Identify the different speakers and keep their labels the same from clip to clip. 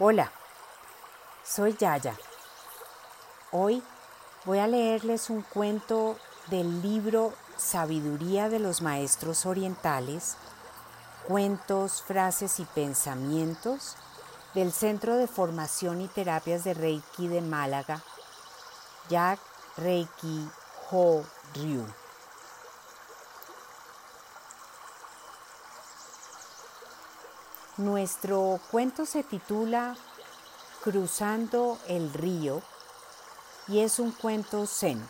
Speaker 1: Hola, soy Yaya. Hoy voy a leerles un cuento del libro Sabiduría de los Maestros Orientales, Cuentos, Frases y Pensamientos del Centro de Formación y Terapias de Reiki de Málaga, Jack Reiki Ho Ryu. Nuestro cuento se titula Cruzando el río y es un cuento zen.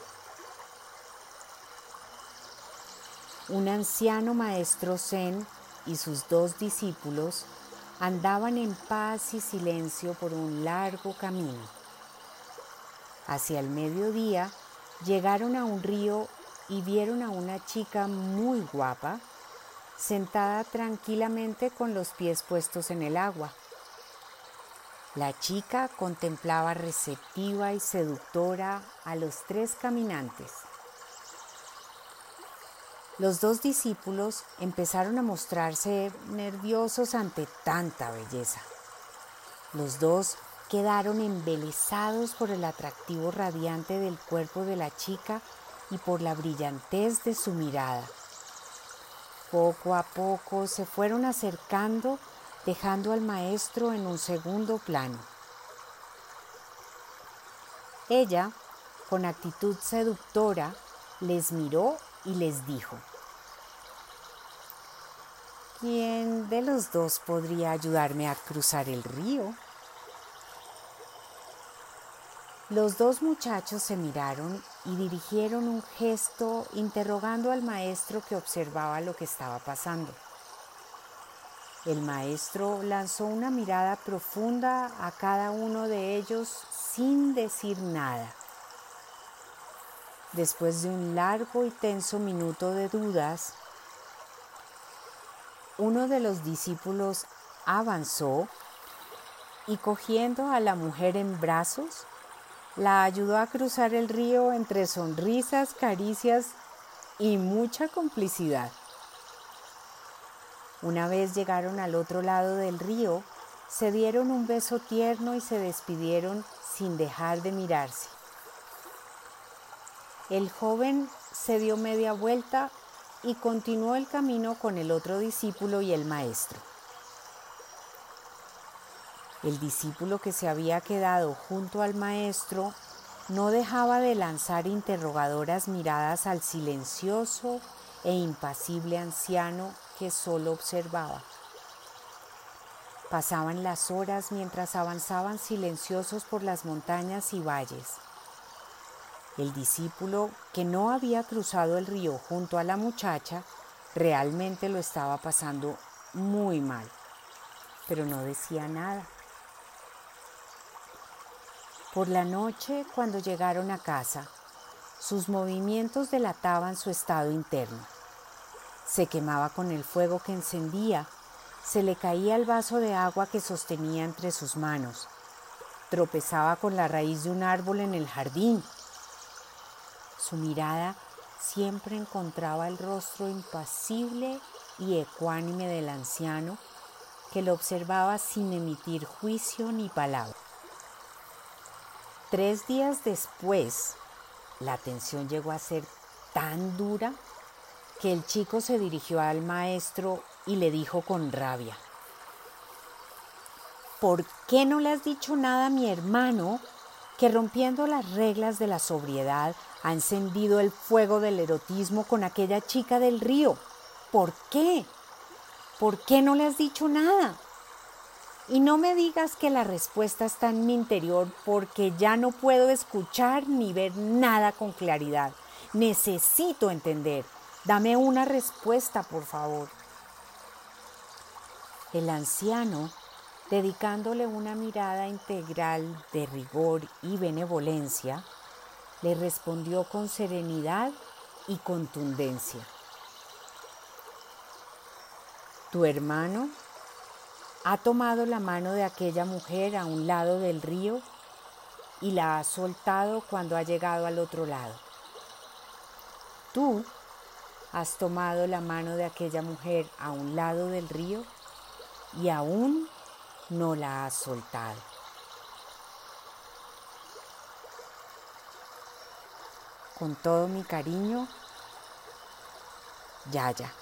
Speaker 1: Un anciano maestro zen y sus dos discípulos andaban en paz y silencio por un largo camino. Hacia el mediodía llegaron a un río y vieron a una chica muy guapa sentada tranquilamente con los pies puestos en el agua. La chica contemplaba receptiva y seductora a los tres caminantes. Los dos discípulos empezaron a mostrarse nerviosos ante tanta belleza. Los dos quedaron embelesados por el atractivo radiante del cuerpo de la chica y por la brillantez de su mirada. Poco a poco se fueron acercando, dejando al maestro en un segundo plano. Ella, con actitud seductora, les miró y les dijo, ¿quién de los dos podría ayudarme a cruzar el río? Los dos muchachos se miraron y dirigieron un gesto interrogando al maestro que observaba lo que estaba pasando. El maestro lanzó una mirada profunda a cada uno de ellos sin decir nada. Después de un largo y tenso minuto de dudas, uno de los discípulos avanzó y cogiendo a la mujer en brazos, la ayudó a cruzar el río entre sonrisas, caricias y mucha complicidad. Una vez llegaron al otro lado del río, se dieron un beso tierno y se despidieron sin dejar de mirarse. El joven se dio media vuelta y continuó el camino con el otro discípulo y el maestro. El discípulo que se había quedado junto al maestro no dejaba de lanzar interrogadoras miradas al silencioso e impasible anciano que solo observaba. Pasaban las horas mientras avanzaban silenciosos por las montañas y valles. El discípulo, que no había cruzado el río junto a la muchacha, realmente lo estaba pasando muy mal, pero no decía nada. Por la noche, cuando llegaron a casa, sus movimientos delataban su estado interno. Se quemaba con el fuego que encendía, se le caía el vaso de agua que sostenía entre sus manos, tropezaba con la raíz de un árbol en el jardín. Su mirada siempre encontraba el rostro impasible y ecuánime del anciano que lo observaba sin emitir juicio ni palabra. Tres días después, la tensión llegó a ser tan dura que el chico se dirigió al maestro y le dijo con rabia, ¿por qué no le has dicho nada a mi hermano que rompiendo las reglas de la sobriedad ha encendido el fuego del erotismo con aquella chica del río? ¿Por qué? ¿Por qué no le has dicho nada? Y no me digas que la respuesta está en mi interior porque ya no puedo escuchar ni ver nada con claridad. Necesito entender. Dame una respuesta, por favor. El anciano, dedicándole una mirada integral de rigor y benevolencia, le respondió con serenidad y contundencia. Tu hermano ha tomado la mano de aquella mujer a un lado del río y la ha soltado cuando ha llegado al otro lado. Tú has tomado la mano de aquella mujer a un lado del río y aún no la has soltado. Con todo mi cariño, Yaya.